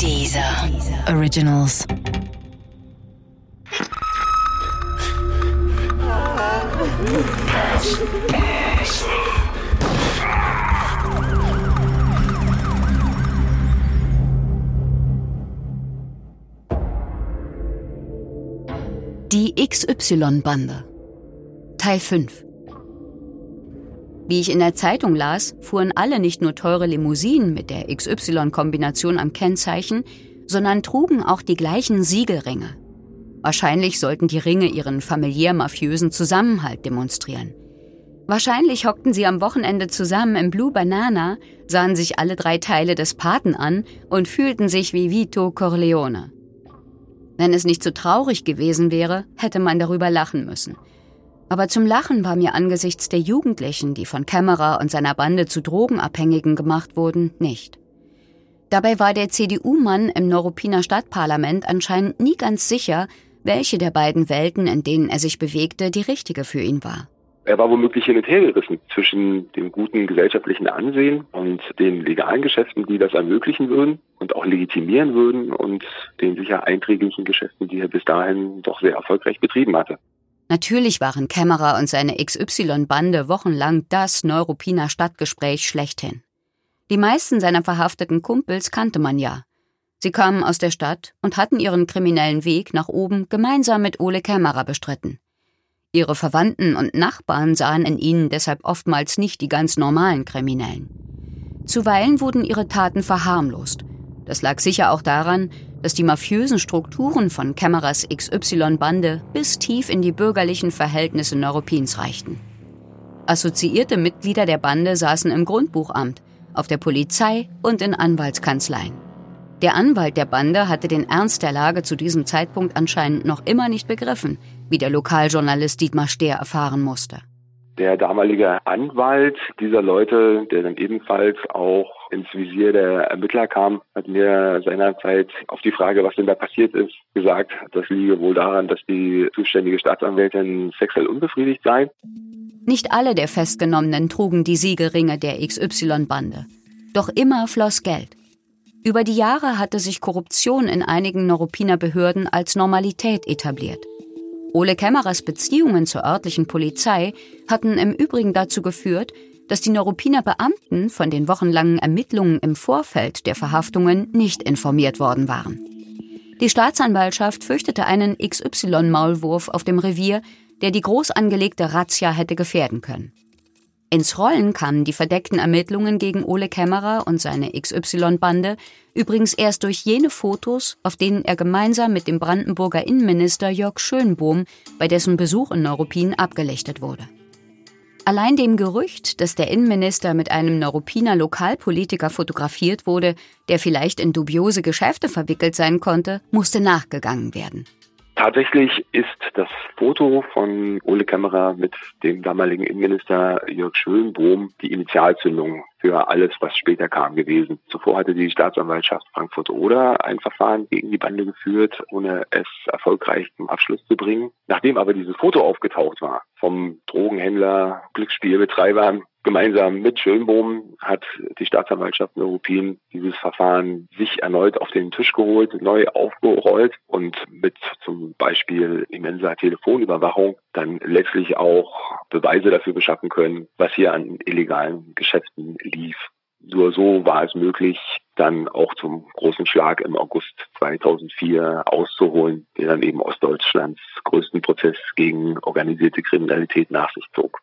Dieser Originals. Die XY-Bande. Teil 5. Wie ich in der Zeitung las, fuhren alle nicht nur teure Limousinen mit der XY-Kombination am Kennzeichen, sondern trugen auch die gleichen Siegelringe. Wahrscheinlich sollten die Ringe ihren familiär-mafiösen Zusammenhalt demonstrieren. Wahrscheinlich hockten sie am Wochenende zusammen im Blue Banana, sahen sich alle drei Teile des Paten an und fühlten sich wie Vito Corleone. Wenn es nicht so traurig gewesen wäre, hätte man darüber lachen müssen. Aber zum Lachen war mir angesichts der Jugendlichen, die von Kämmerer und seiner Bande zu Drogenabhängigen gemacht wurden, nicht. Dabei war der CDU-Mann im Neuruppiner Stadtparlament anscheinend nie ganz sicher, welche der beiden Welten, in denen er sich bewegte, die richtige für ihn war. Er war womöglich hin und her gerissen zwischen dem guten gesellschaftlichen Ansehen und den legalen Geschäften, die das ermöglichen würden und auch legitimieren würden und den sicher einträglichen Geschäften, die er bis dahin doch sehr erfolgreich betrieben hatte. Natürlich waren Kämmerer und seine XY-Bande wochenlang das Neuruppiner Stadtgespräch schlechthin. Die meisten seiner verhafteten Kumpels kannte man ja. Sie kamen aus der Stadt und hatten ihren kriminellen Weg nach oben gemeinsam mit Ole Kämmerer bestritten. Ihre Verwandten und Nachbarn sahen in ihnen deshalb oftmals nicht die ganz normalen Kriminellen. Zuweilen wurden ihre Taten verharmlost. Das lag sicher auch daran, dass die mafiösen Strukturen von Kämmerers XY-Bande bis tief in die bürgerlichen Verhältnisse Neuruppins reichten. Assoziierte Mitglieder der Bande saßen im Grundbuchamt, auf der Polizei und in Anwaltskanzleien. Der Anwalt der Bande hatte den Ernst der Lage zu diesem Zeitpunkt anscheinend noch immer nicht begriffen, wie der Lokaljournalist Dietmar Stehr erfahren musste. Der damalige Anwalt dieser Leute, der dann ebenfalls auch ins Visier der Ermittler kam, hat mir seinerzeit auf die Frage, was denn da passiert ist, gesagt, das liege wohl daran, dass die zuständige Staatsanwältin sexuell unbefriedigt sei. Nicht alle der Festgenommenen trugen die Siegelringe der XY-Bande. Doch immer floss Geld. Über die Jahre hatte sich Korruption in einigen Neuruppiner Behörden als Normalität etabliert. Ole Kämmerers Beziehungen zur örtlichen Polizei hatten im Übrigen dazu geführt, dass die Neuruppiner Beamten von den wochenlangen Ermittlungen im Vorfeld der Verhaftungen nicht informiert worden waren. Die Staatsanwaltschaft fürchtete einen XY-Maulwurf auf dem Revier, der die groß angelegte Razzia hätte gefährden können. Ins Rollen kamen die verdeckten Ermittlungen gegen Ole Kämmerer und seine XY-Bande übrigens erst durch jene Fotos, auf denen er gemeinsam mit dem Brandenburger Innenminister Jörg Schönbohm bei dessen Besuch in Neuruppin abgelichtet wurde. Allein dem Gerücht, dass der Innenminister mit einem Neuruppiner Lokalpolitiker fotografiert wurde, der vielleicht in dubiose Geschäfte verwickelt sein konnte, musste nachgegangen werden. Tatsächlich ist das Foto von Ole Kämmerer mit dem damaligen Innenminister Jörg Schönbohm die Initialzündung für alles, was später kam, gewesen. Zuvor hatte die Staatsanwaltschaft Frankfurt-Oder ein Verfahren gegen die Bande geführt, ohne es erfolgreich zum Abschluss zu bringen. Nachdem aber dieses Foto aufgetaucht war vom Drogenhändler, Glücksspielbetreiber Gemeinsam mit Schönbohm hat die Staatsanwaltschaft Neuruppin dieses Verfahren sich erneut auf den Tisch geholt, neu aufgerollt und mit zum Beispiel immenser Telefonüberwachung dann letztlich auch Beweise dafür beschaffen können, was hier an illegalen Geschäften lief. Nur so war es möglich, dann auch zum großen Schlag im August 2004 auszuholen, der dann eben Ostdeutschlands größten Prozess gegen organisierte Kriminalität nach sich zog.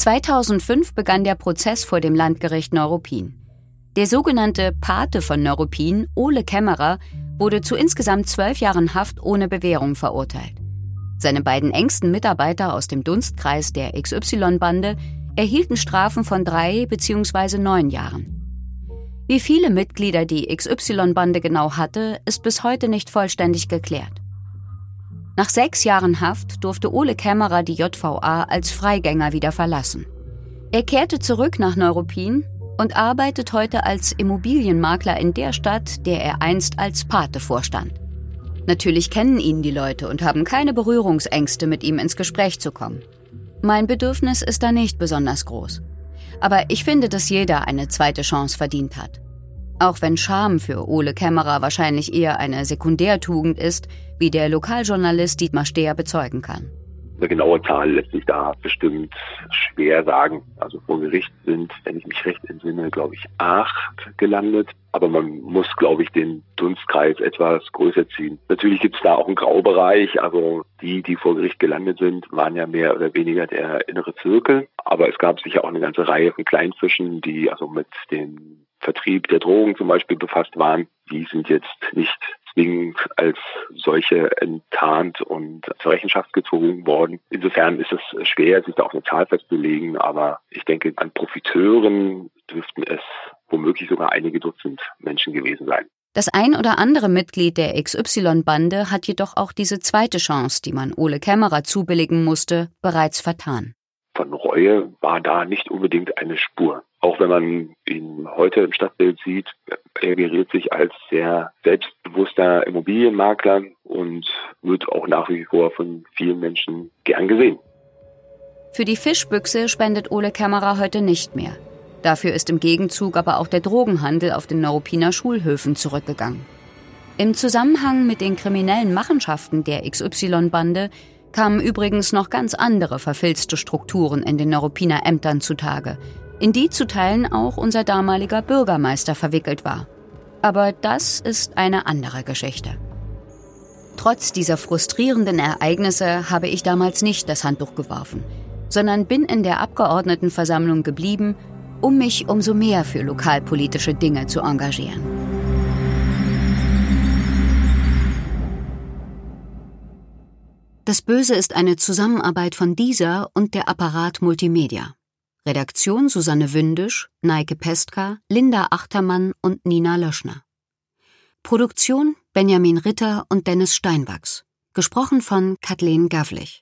2005 begann der Prozess vor dem Landgericht Neuruppin. Der sogenannte Pate von Neuruppin, Ole Kämmerer, wurde zu insgesamt zwölf Jahren Haft ohne Bewährung verurteilt. Seine beiden engsten Mitarbeiter aus dem Dunstkreis der XY-Bande erhielten Strafen von drei bzw. neun Jahren. Wie viele Mitglieder die XY-Bande genau hatte, ist bis heute nicht vollständig geklärt. Nach sechs Jahren Haft durfte Ole Kämmerer die JVA als Freigänger wieder verlassen. Er kehrte zurück nach Neuruppin und arbeitet heute als Immobilienmakler in der Stadt, der er einst als Pate vorstand. Natürlich kennen ihn die Leute und haben keine Berührungsängste, mit ihm ins Gespräch zu kommen. Mein Bedürfnis ist da nicht besonders groß. Aber ich finde, dass jeder eine zweite Chance verdient hat. Auch wenn Scham für Ole Kämmerer wahrscheinlich eher eine Sekundärtugend ist, wie der Lokaljournalist Dietmar Steher bezeugen kann. Eine genaue Zahl lässt sich da bestimmt schwer sagen. Also vor Gericht sind, wenn ich mich recht entsinne, glaube ich, acht gelandet. Aber man muss, glaube ich, den Dunstkreis etwas größer ziehen. Natürlich gibt es da auch einen Graubereich. Also die, die vor Gericht gelandet sind, waren ja mehr oder weniger der innere Zirkel. Aber es gab sicher auch eine ganze Reihe von Kleinfischen, die also mit dem Vertrieb der Drogen zum Beispiel befasst waren. Die sind jetzt nicht zwingend als solche enttarnt und zur Rechenschaft gezogen worden. Insofern ist es schwer, sich da auf eine Zahl festzulegen, aber ich denke, an Profiteuren dürften es womöglich sogar einige Dutzend Menschen gewesen sein. Das ein oder andere Mitglied der XY-Bande hat jedoch auch diese zweite Chance, die man Ole Kämmerer zubilligen musste, bereits vertan. Von Reue war da nicht unbedingt eine Spur. Auch wenn man ihn heute im Stadtbild sieht, er geriert sich als sehr selbstbewusster Immobilienmakler und wird auch nach wie vor von vielen Menschen gern gesehen. Für die Fischbüchse spendet Ole Kämmerer heute nicht mehr. Dafür ist im Gegenzug aber auch der Drogenhandel auf den Neuruppiner Schulhöfen zurückgegangen. Im Zusammenhang mit den kriminellen Machenschaften der XY-Bande kamen übrigens noch ganz andere verfilzte Strukturen in den Neuruppiner Ämtern zutage, in die zu Teilen auch unser damaliger Bürgermeister verwickelt war. Aber das ist eine andere Geschichte. Trotz dieser frustrierenden Ereignisse habe ich damals nicht das Handtuch geworfen, sondern bin in der Abgeordnetenversammlung geblieben, um mich umso mehr für lokalpolitische Dinge zu engagieren. Das Böse ist eine Zusammenarbeit von dieser und der Apparat Multimedia. Redaktion Susanne Wündisch, Neike Pestka, Linda Achtermann und Nina Löschner. Produktion Benjamin Ritter und Dennis Steinwachs. Gesprochen von Kathleen Gavlich.